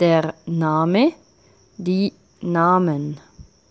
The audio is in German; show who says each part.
Speaker 1: der Name, die Namen.